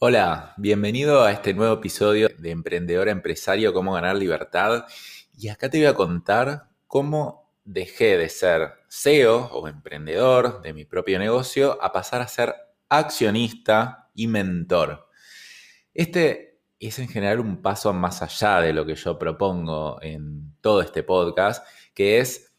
Hola, bienvenido a este nuevo episodio de Emprendedor Empresario, cómo ganar libertad. Y acá te voy a contar cómo dejé de ser CEO o emprendedor de mi propio negocio a pasar a ser accionista y mentor. Este es en general un paso más allá de lo que yo propongo en todo este podcast, que es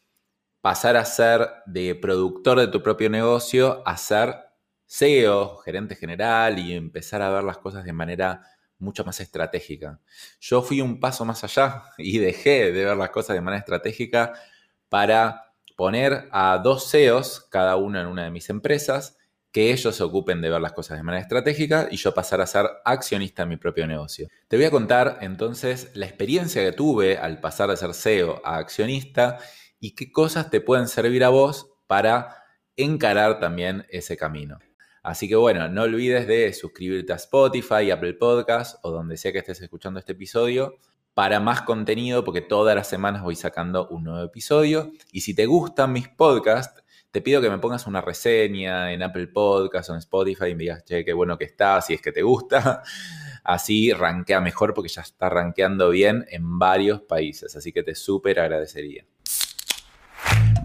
pasar a ser de productor de tu propio negocio a ser CEO, gerente general y empezar a ver las cosas de manera mucho más estratégica. Yo fui un paso más allá y dejé de ver las cosas de manera estratégica para poner a dos CEOs, cada uno en una de mis empresas, que ellos se ocupen de ver las cosas de manera estratégica y yo pasar a ser accionista en mi propio negocio. Te voy a contar entonces la experiencia que tuve al pasar de ser CEO a accionista y qué cosas te pueden servir a vos para encarar también ese camino. Así que bueno, no olvides de suscribirte a Spotify, Apple Podcasts o donde sea que estés escuchando este episodio para más contenido porque todas las semanas voy sacando un nuevo episodio. Y si te gustan mis podcasts, te pido que me pongas una reseña en Apple Podcasts o en Spotify y me digas, che, qué bueno que está, si es que te gusta. Así rankea mejor porque ya está rankeando bien en varios países. Así que te súper agradecería.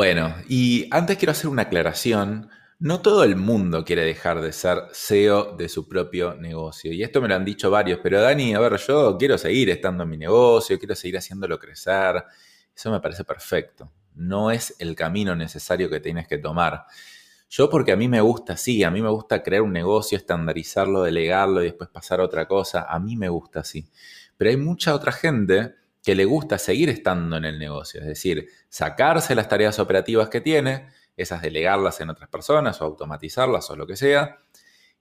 Bueno, y antes quiero hacer una aclaración. No todo el mundo quiere dejar de ser CEO de su propio negocio. Y esto me lo han dicho varios, pero Dani, a ver, yo quiero seguir estando en mi negocio, quiero seguir haciéndolo crecer. Eso me parece perfecto. No es el camino necesario que tienes que tomar. Yo porque a mí me gusta, sí, a mí me gusta crear un negocio, estandarizarlo, delegarlo y después pasar a otra cosa. A mí me gusta así. Pero hay mucha otra gente que le gusta seguir estando en el negocio, es decir, sacarse las tareas operativas que tiene, esas delegarlas en otras personas o automatizarlas o lo que sea,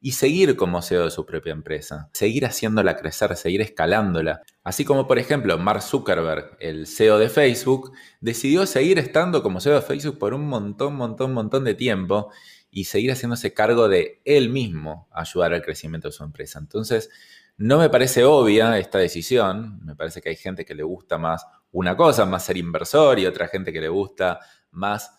y seguir como CEO de su propia empresa, seguir haciéndola crecer, seguir escalándola. Así como, por ejemplo, Mark Zuckerberg, el CEO de Facebook, decidió seguir estando como CEO de Facebook por un montón, montón, montón de tiempo y seguir haciéndose cargo de él mismo ayudar al crecimiento de su empresa. Entonces, no me parece obvia esta decisión, me parece que hay gente que le gusta más una cosa, más ser inversor y otra gente que le gusta más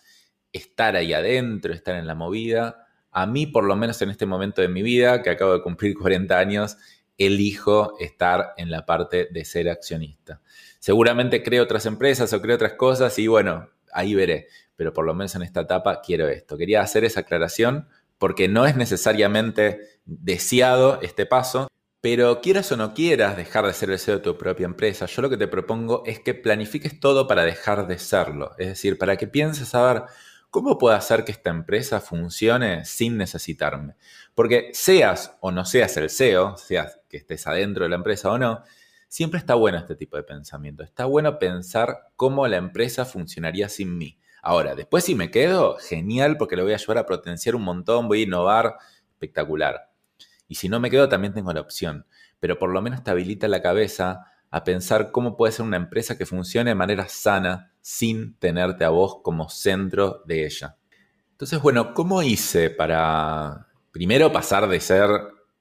estar ahí adentro, estar en la movida. A mí, por lo menos en este momento de mi vida, que acabo de cumplir 40 años, elijo estar en la parte de ser accionista. Seguramente creo otras empresas o creo otras cosas y bueno, ahí veré, pero por lo menos en esta etapa quiero esto. Quería hacer esa aclaración porque no es necesariamente deseado este paso, pero quieras o no quieras dejar de ser el CEO de tu propia empresa, yo lo que te propongo es que planifiques todo para dejar de serlo. Es decir, para que pienses a ver cómo puedo hacer que esta empresa funcione sin necesitarme. Porque seas o no seas el CEO, seas que estés adentro de la empresa o no, siempre está bueno este tipo de pensamiento. Está bueno pensar cómo la empresa funcionaría sin mí. Ahora, después si me quedo, genial porque lo voy a ayudar a potenciar un montón, voy a innovar, espectacular. Y si no me quedo, también tengo la opción. Pero por lo menos te habilita la cabeza a pensar cómo puede ser una empresa que funcione de manera sana sin tenerte a vos como centro de ella. Entonces, bueno, ¿cómo hice para primero pasar de ser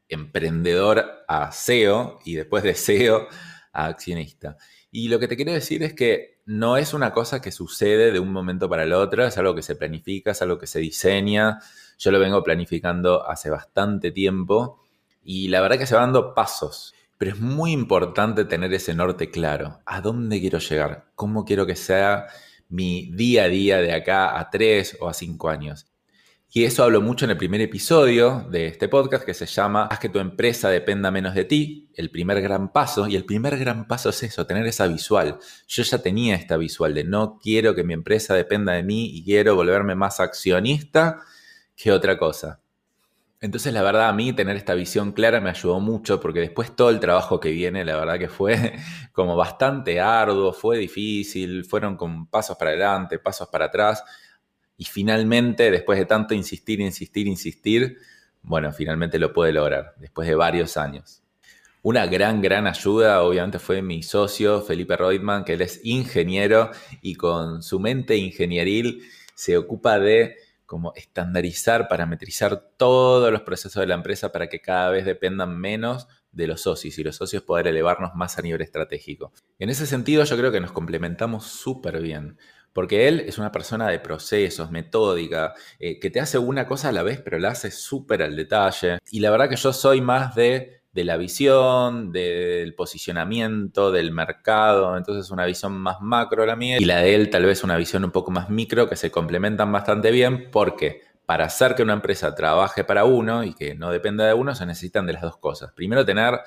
emprendedor a CEO y después de CEO a accionista? Y lo que te quiero decir es que no es una cosa que sucede de un momento para el otro, es algo que se planifica, es algo que se diseña, yo lo vengo planificando hace bastante tiempo y la verdad que se van dando pasos. Pero es muy importante tener ese norte claro. ¿A dónde quiero llegar? ¿Cómo quiero que sea mi día a día de acá a tres o a cinco años? Y eso hablo mucho en el primer episodio de este podcast que se llama Haz que tu empresa dependa menos de ti, el primer gran paso. Y el primer gran paso es eso, tener esa visual. Yo ya tenía esta visual de no quiero que mi empresa dependa de mí y quiero volverme más accionista que otra cosa. Entonces, la verdad, a mí tener esta visión clara me ayudó mucho porque después todo el trabajo que viene, la verdad que fue como bastante arduo, fue difícil, fueron con pasos para adelante, pasos para atrás. Y finalmente, después de tanto insistir, insistir, insistir, bueno, finalmente lo puede lograr después de varios años. Una gran, gran ayuda, obviamente, fue mi socio Felipe Reutemann, que él es ingeniero y con su mente ingenieril se ocupa de como estandarizar, parametrizar todos los procesos de la empresa para que cada vez dependan menos de los socios y los socios poder elevarnos más a nivel estratégico. En ese sentido yo creo que nos complementamos súper bien, porque él es una persona de procesos, metódica, eh, que te hace una cosa a la vez, pero la hace súper al detalle. Y la verdad que yo soy más de de la visión, del posicionamiento, del mercado. Entonces una visión más macro la mía y la de él tal vez una visión un poco más micro que se complementan bastante bien porque para hacer que una empresa trabaje para uno y que no dependa de uno se necesitan de las dos cosas. Primero tener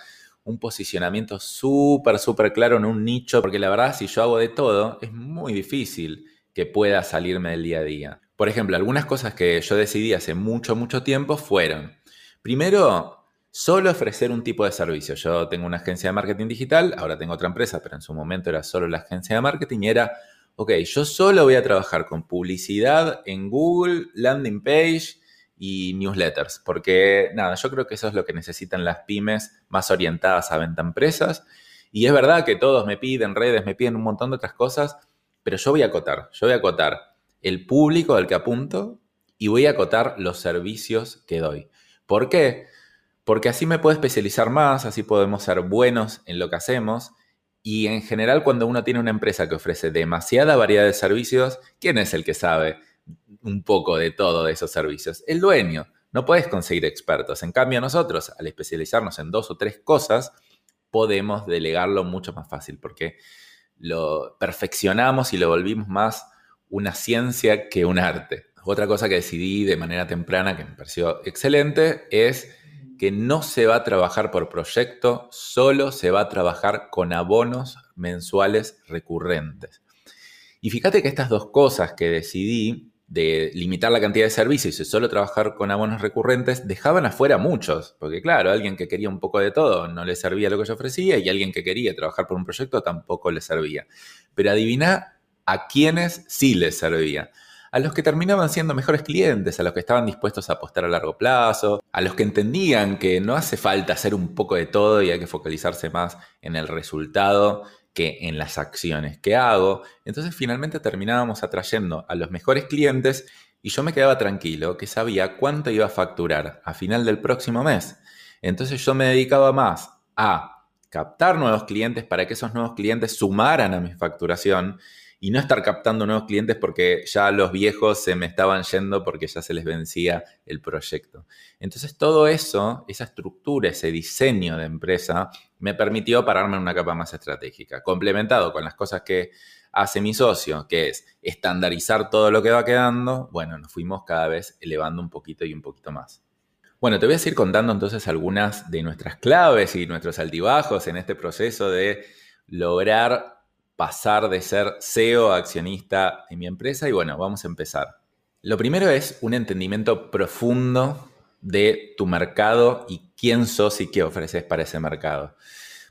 un posicionamiento súper, súper claro en un nicho, porque la verdad si yo hago de todo es muy difícil que pueda salirme del día a día. Por ejemplo, algunas cosas que yo decidí hace mucho, mucho tiempo fueron, primero, solo ofrecer un tipo de servicio. Yo tengo una agencia de marketing digital, ahora tengo otra empresa, pero en su momento era solo la agencia de marketing y era, ok, yo solo voy a trabajar con publicidad en Google, landing page y newsletters, porque nada, yo creo que eso es lo que necesitan las pymes más orientadas a venta empresas. Y es verdad que todos me piden redes, me piden un montón de otras cosas, pero yo voy a acotar, yo voy a acotar el público al que apunto y voy a acotar los servicios que doy. ¿Por qué? porque así me puedo especializar más, así podemos ser buenos en lo que hacemos. Y en general, cuando uno tiene una empresa que ofrece demasiada variedad de servicios, ¿quién es el que sabe un poco de todo de esos servicios? El dueño. No puedes conseguir expertos. En cambio, nosotros, al especializarnos en dos o tres cosas, podemos delegarlo mucho más fácil porque lo perfeccionamos y lo volvimos más una ciencia que un arte. Otra cosa que decidí de manera temprana que me pareció excelente es que no se va a trabajar por proyecto, solo se va a trabajar con abonos mensuales recurrentes. Y fíjate que estas dos cosas que decidí, de limitar la cantidad de servicios y solo trabajar con abonos recurrentes, dejaban afuera muchos, porque claro, alguien que quería un poco de todo no le servía lo que yo ofrecía y alguien que quería trabajar por un proyecto tampoco le servía. Pero adivina a quienes sí les servía a los que terminaban siendo mejores clientes, a los que estaban dispuestos a apostar a largo plazo, a los que entendían que no hace falta hacer un poco de todo y hay que focalizarse más en el resultado que en las acciones que hago. Entonces finalmente terminábamos atrayendo a los mejores clientes y yo me quedaba tranquilo que sabía cuánto iba a facturar a final del próximo mes. Entonces yo me dedicaba más a captar nuevos clientes para que esos nuevos clientes sumaran a mi facturación y no estar captando nuevos clientes porque ya los viejos se me estaban yendo porque ya se les vencía el proyecto. Entonces todo eso, esa estructura, ese diseño de empresa, me permitió pararme en una capa más estratégica, complementado con las cosas que hace mi socio, que es estandarizar todo lo que va quedando, bueno, nos fuimos cada vez elevando un poquito y un poquito más. Bueno, te voy a seguir contando entonces algunas de nuestras claves y nuestros altibajos en este proceso de lograr pasar de ser CEO accionista en mi empresa y bueno, vamos a empezar. Lo primero es un entendimiento profundo de tu mercado y quién sos y qué ofreces para ese mercado.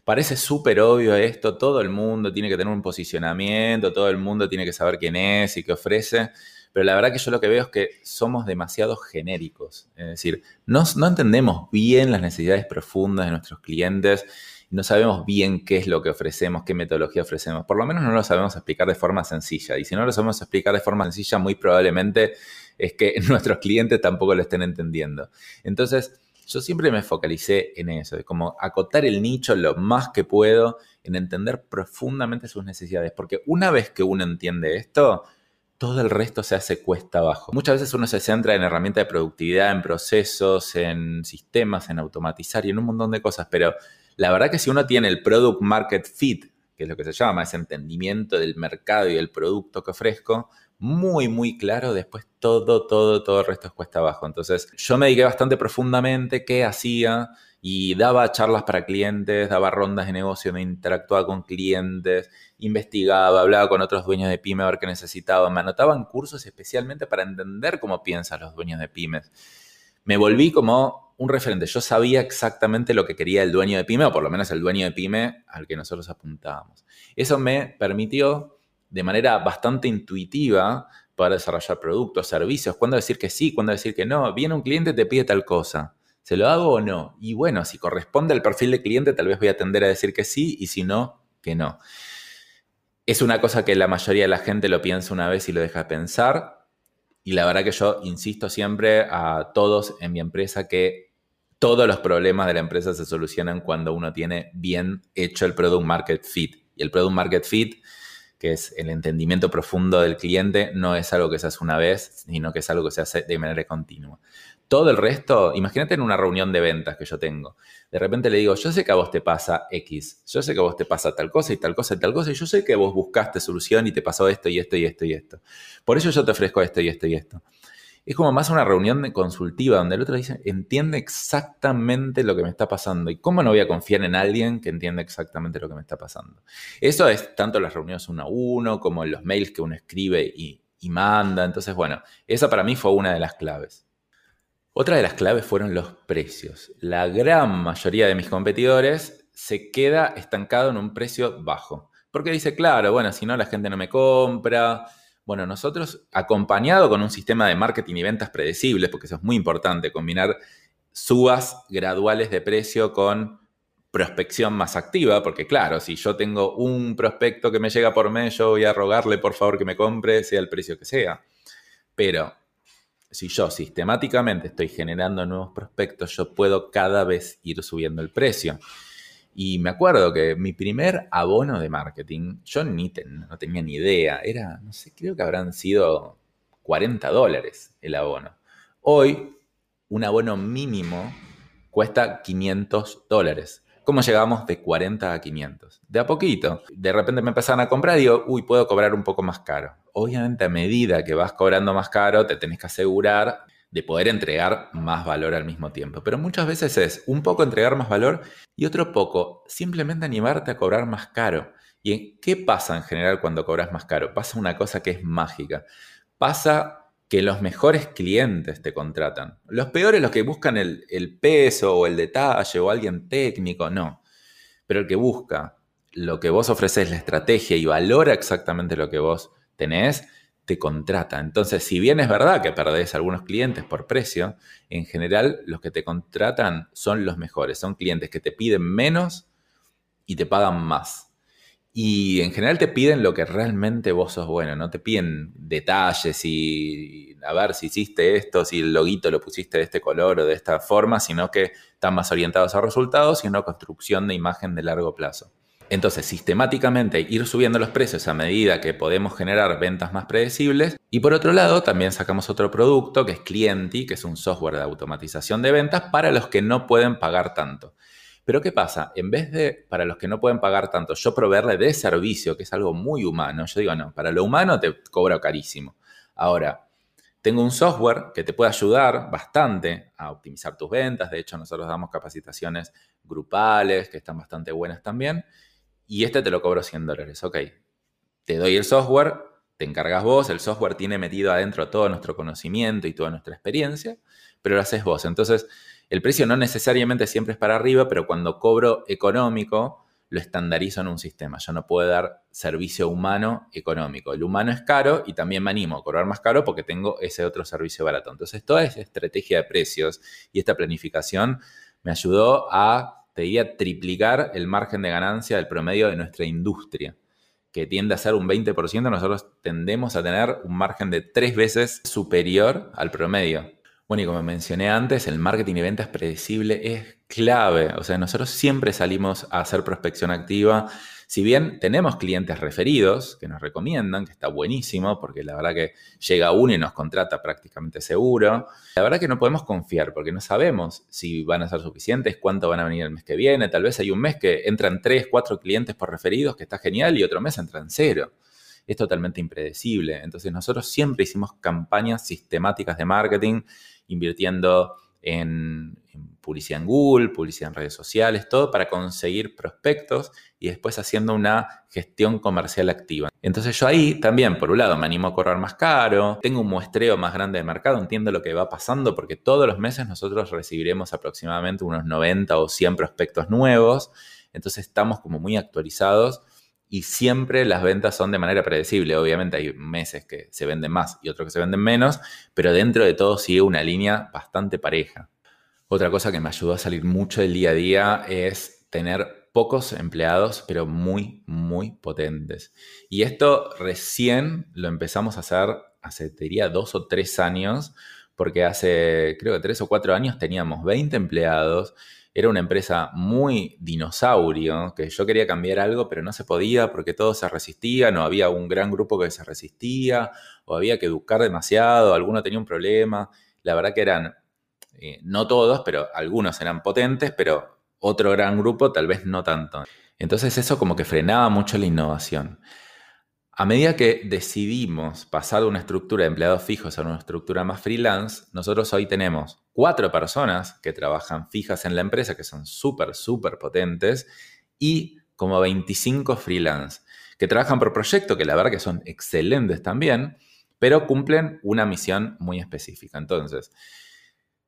Parece súper obvio esto, todo el mundo tiene que tener un posicionamiento, todo el mundo tiene que saber quién es y qué ofrece, pero la verdad que yo lo que veo es que somos demasiado genéricos, es decir, no, no entendemos bien las necesidades profundas de nuestros clientes no sabemos bien qué es lo que ofrecemos, qué metodología ofrecemos. Por lo menos no lo sabemos explicar de forma sencilla. Y si no lo sabemos explicar de forma sencilla, muy probablemente es que nuestros clientes tampoco lo estén entendiendo. Entonces, yo siempre me focalicé en eso, de como acotar el nicho lo más que puedo, en entender profundamente sus necesidades. Porque una vez que uno entiende esto, todo el resto se hace cuesta abajo. Muchas veces uno se centra en herramientas de productividad, en procesos, en sistemas, en automatizar y en un montón de cosas, pero la verdad que si uno tiene el product market fit, que es lo que se llama, ese entendimiento del mercado y del producto que ofrezco, muy, muy claro, después todo, todo, todo el resto es cuesta abajo. Entonces, yo me dediqué bastante profundamente qué hacía y daba charlas para clientes, daba rondas de negocio, me interactuaba con clientes, investigaba, hablaba con otros dueños de pyme a ver qué necesitaban, me anotaban cursos especialmente para entender cómo piensan los dueños de pymes. Me volví como un referente. Yo sabía exactamente lo que quería el dueño de pyme, o por lo menos el dueño de pyme al que nosotros apuntábamos. Eso me permitió, de manera bastante intuitiva, poder desarrollar productos, servicios, cuándo decir que sí, cuándo decir que no. Viene un cliente te pide tal cosa. ¿Se lo hago o no? Y bueno, si corresponde al perfil de cliente, tal vez voy a tender a decir que sí y si no, que no. Es una cosa que la mayoría de la gente lo piensa una vez y lo deja de pensar. Y la verdad que yo insisto siempre a todos en mi empresa que todos los problemas de la empresa se solucionan cuando uno tiene bien hecho el product market fit. Y el product market fit, que es el entendimiento profundo del cliente, no es algo que se hace una vez, sino que es algo que se hace de manera continua. Todo el resto, imagínate en una reunión de ventas que yo tengo. De repente le digo, yo sé que a vos te pasa X, yo sé que a vos te pasa tal cosa y tal cosa y tal cosa, y yo sé que vos buscaste solución y te pasó esto y esto y esto y esto. Por eso yo te ofrezco esto y esto y esto. Es como más una reunión consultiva donde el otro dice, entiende exactamente lo que me está pasando. ¿Y cómo no voy a confiar en alguien que entienda exactamente lo que me está pasando? Eso es tanto las reuniones uno a uno como en los mails que uno escribe y manda. Entonces, bueno, esa para mí fue una de las claves. Otra de las claves fueron los precios. La gran mayoría de mis competidores se queda estancado en un precio bajo. Porque dice, claro, bueno, si no la gente no me compra. Bueno, nosotros, acompañado con un sistema de marketing y ventas predecibles, porque eso es muy importante, combinar subas graduales de precio con prospección más activa, porque claro, si yo tengo un prospecto que me llega por mes, yo voy a rogarle por favor que me compre, sea el precio que sea. Pero si yo sistemáticamente estoy generando nuevos prospectos, yo puedo cada vez ir subiendo el precio. Y me acuerdo que mi primer abono de marketing, yo ni no tenía ni idea, era, no sé, creo que habrán sido 40 dólares el abono. Hoy, un abono mínimo cuesta 500 dólares. ¿Cómo llegamos de 40 a 500? De a poquito. De repente me empezaron a comprar y digo, uy, puedo cobrar un poco más caro. Obviamente a medida que vas cobrando más caro, te tenés que asegurar de poder entregar más valor al mismo tiempo. Pero muchas veces es un poco entregar más valor y otro poco simplemente animarte a cobrar más caro. ¿Y qué pasa en general cuando cobras más caro? Pasa una cosa que es mágica. Pasa que los mejores clientes te contratan. Los peores, los que buscan el, peso o el detalle o alguien técnico, no. Pero el que busca lo que vos ofreces, la estrategia y valora exactamente lo que vos tenés, te contrata. Entonces, si bien es verdad que perdés algunos clientes por precio, en general los que te contratan son los mejores. Son clientes que te piden menos y te pagan más. Y en general te piden lo que realmente vos sos bueno, no te piden detalles y a ver si hiciste esto, si el loguito lo pusiste de este color o de esta forma, sino que están más orientados a resultados y una construcción de imagen de largo plazo. Entonces, sistemáticamente ir subiendo los precios a medida que podemos generar ventas más predecibles. Y por otro lado, también sacamos otro producto que es Clienti, que es un software de automatización de ventas para los que no pueden pagar tanto. Pero ¿qué pasa? En vez de, para los que no pueden pagar tanto, yo proveerle de servicio, que es algo muy humano, yo digo, no, para lo humano te cobro carísimo. Ahora, tengo un software que te puede ayudar bastante a optimizar tus ventas. De hecho, nosotros damos capacitaciones grupales que están bastante buenas también. Y este te lo cobro 100 dólares. Ok, te doy el software, te encargas vos, el software tiene metido adentro todo nuestro conocimiento y toda nuestra experiencia, pero lo haces vos. Entonces, el precio no necesariamente siempre es para arriba, pero cuando cobro económico, lo estandarizo en un sistema. Yo no puedo dar servicio humano económico. El humano es caro y también me animo a cobrar más caro porque tengo ese otro servicio barato. Entonces, toda esa estrategia de precios y esta planificación me ayudó a, te diría, triplicar el margen de ganancia del promedio de nuestra industria, que tiende a ser un 20%. Nosotros tendemos a tener un margen de tres veces superior al promedio. Bueno, y como mencioné antes, el marketing y ventas predecible es clave. O sea, nosotros siempre salimos a hacer prospección activa. Si bien tenemos clientes referidos que nos recomiendan, que está buenísimo, porque la verdad que llega uno y nos contrata prácticamente seguro, la verdad que no podemos confiar porque no sabemos si van a ser suficientes, cuánto van a venir el mes que viene. Tal vez hay un mes que entran tres, cuatro clientes por referidos, que está genial, y otro mes entran cero es totalmente impredecible. Entonces nosotros siempre hicimos campañas sistemáticas de marketing invirtiendo en, publicidad en Google, publicidad en redes sociales, todo para conseguir prospectos y después haciendo una gestión comercial activa. Entonces yo ahí también, por un lado, me animo a correr más caro, tengo un muestreo más grande de mercado, entiendo lo que va pasando porque todos los meses nosotros recibiremos aproximadamente unos 90 o 100 prospectos nuevos, entonces estamos como muy actualizados y siempre las ventas son de manera predecible. Obviamente hay meses que se venden más y otros que se venden menos, pero dentro de todo sigue una línea bastante pareja. Otra cosa que me ayudó a salir mucho del día a día es tener pocos empleados, pero muy, muy potentes. Y esto recién lo empezamos a hacer hace, diría, dos o tres años, porque hace, creo que tres o cuatro años teníamos 20 empleados era una empresa muy dinosaurio, que yo quería cambiar algo, pero no se podía porque todos se resistían, o había un gran grupo que se resistía, o había que educar demasiado, alguno tenía un problema. La verdad que eran, eh, no todos, pero algunos eran potentes, pero otro gran grupo tal vez no tanto. Entonces eso como que frenaba mucho la innovación. A medida que decidimos pasar de una estructura de empleados fijos a una estructura más freelance, nosotros hoy tenemos cuatro personas que trabajan fijas en la empresa, que son súper, súper potentes, y como 25 freelance, que trabajan por proyecto, que la verdad que son excelentes también, pero cumplen una misión muy específica. Entonces,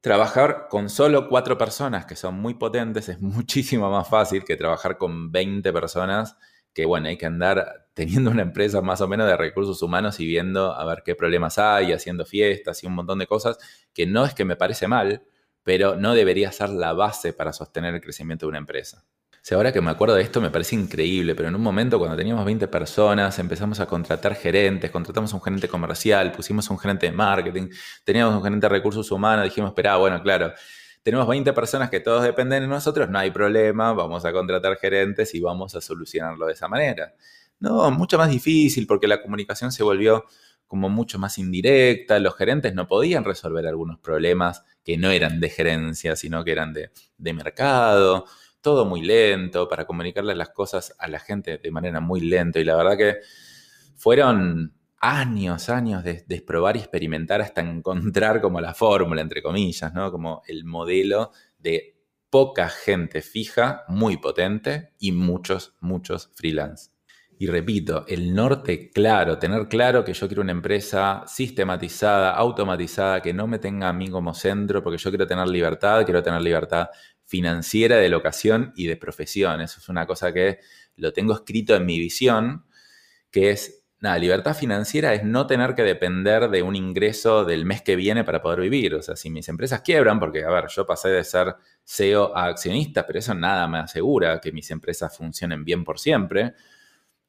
trabajar con solo cuatro personas que son muy potentes es muchísimo más fácil que trabajar con 20 personas que bueno, hay que andar teniendo una empresa más o menos de recursos humanos y viendo a ver qué problemas hay, haciendo fiestas y un montón de cosas, que no es que me parece mal, pero no debería ser la base para sostener el crecimiento de una empresa. Ahora que me acuerdo de esto me parece increíble, pero en un momento cuando teníamos 20 personas empezamos a contratar gerentes, contratamos un gerente comercial, pusimos un gerente de marketing, teníamos un gerente de recursos humanos, dijimos, espera, bueno, claro, tenemos 20 personas que todos dependen de nosotros, no hay problema, vamos a contratar gerentes y vamos a solucionarlo de esa manera. No, mucho más difícil porque la comunicación se volvió como mucho más indirecta, los gerentes no podían resolver algunos problemas que no eran de gerencia, sino que eran de, de mercado, todo muy lento, para comunicarle las cosas a la gente de manera muy lenta. Y la verdad que fueron años, años de, de, probar y experimentar hasta encontrar como la fórmula, entre comillas, ¿no? Como el modelo de poca gente fija, muy potente y muchos, muchos freelance. Y repito, el norte claro, tener claro que yo quiero una empresa sistematizada, automatizada, que no me tenga a mí como centro, porque yo quiero tener libertad, quiero tener libertad financiera, de locación y de profesión. Eso es una cosa que lo tengo escrito en mi visión, que es nada, libertad financiera es no tener que depender de un ingreso del mes que viene para poder vivir. O sea, si mis empresas quiebran, porque, a ver, yo pasé de ser CEO a accionista, pero eso nada me asegura que mis empresas funcionen bien por siempre.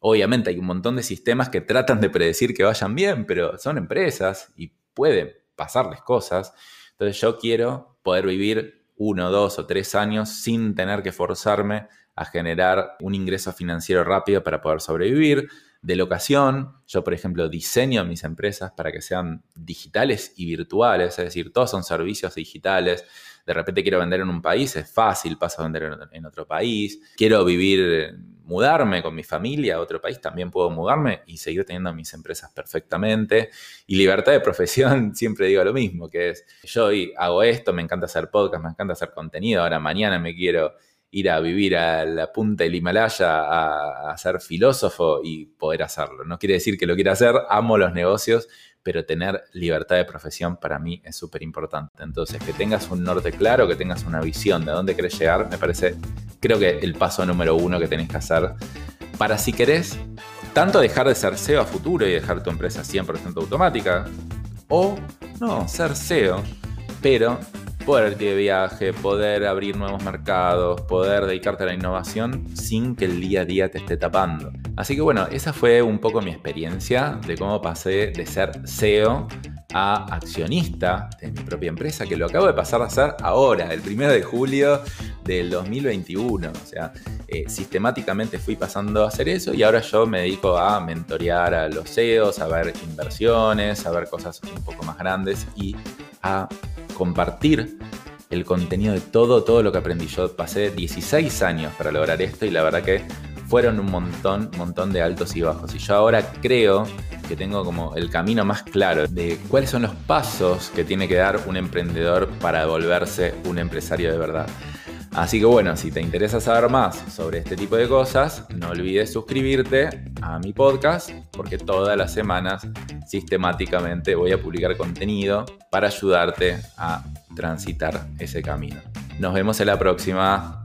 Obviamente hay un montón de sistemas que tratan de predecir que vayan bien, pero son empresas y pueden pasarles cosas. Entonces yo quiero poder vivir uno, dos o tres años sin tener que forzarme a generar un ingreso financiero rápido para poder sobrevivir de locación. Yo, por ejemplo, diseño mis empresas para que sean digitales y virtuales, es decir, todos son servicios digitales. De repente quiero vender en un país, es fácil, paso a vender en otro país. Quiero vivir, mudarme con mi familia a otro país, también puedo mudarme y seguir teniendo mis empresas perfectamente. Y libertad de profesión, siempre digo lo mismo, que es, yo hoy hago esto, me encanta hacer podcast, me encanta hacer contenido, ahora mañana me quiero ir a vivir a la punta del Himalaya a, ser filósofo y poder hacerlo. No quiere decir que lo quiera hacer, amo los negocios, pero tener libertad de profesión para mí es súper importante. Entonces, que tengas un norte claro, que tengas una visión de dónde querés llegar, me parece, creo que el paso número uno que tenés que hacer para si querés tanto dejar de ser CEO a futuro y dejar tu empresa 100% automática, o no, ser CEO, pero poder irte de viaje, poder abrir nuevos mercados, poder dedicarte a la innovación sin que el día a día te esté tapando. Así que bueno, esa fue un poco mi experiencia de cómo pasé de ser CEO a accionista de mi propia empresa, que lo acabo de pasar a hacer ahora, el primero de julio del 2021. O sea, eh, sistemáticamente fui pasando a hacer eso y ahora yo me dedico a mentorear a los CEOs, a ver inversiones, a ver cosas un poco más grandes y a compartir el contenido de todo, todo lo que aprendí. Yo pasé 16 años para lograr esto y la verdad que fueron un montón, montón de altos y bajos. Y yo ahora creo que tengo como el camino más claro de cuáles son los pasos que tiene que dar un emprendedor para volverse un empresario de verdad. Así que bueno, si te interesa saber más sobre este tipo de cosas, no olvides suscribirte a mi podcast porque todas las semanas sistemáticamente voy a publicar contenido para ayudarte a transitar ese camino. Nos vemos en la próxima.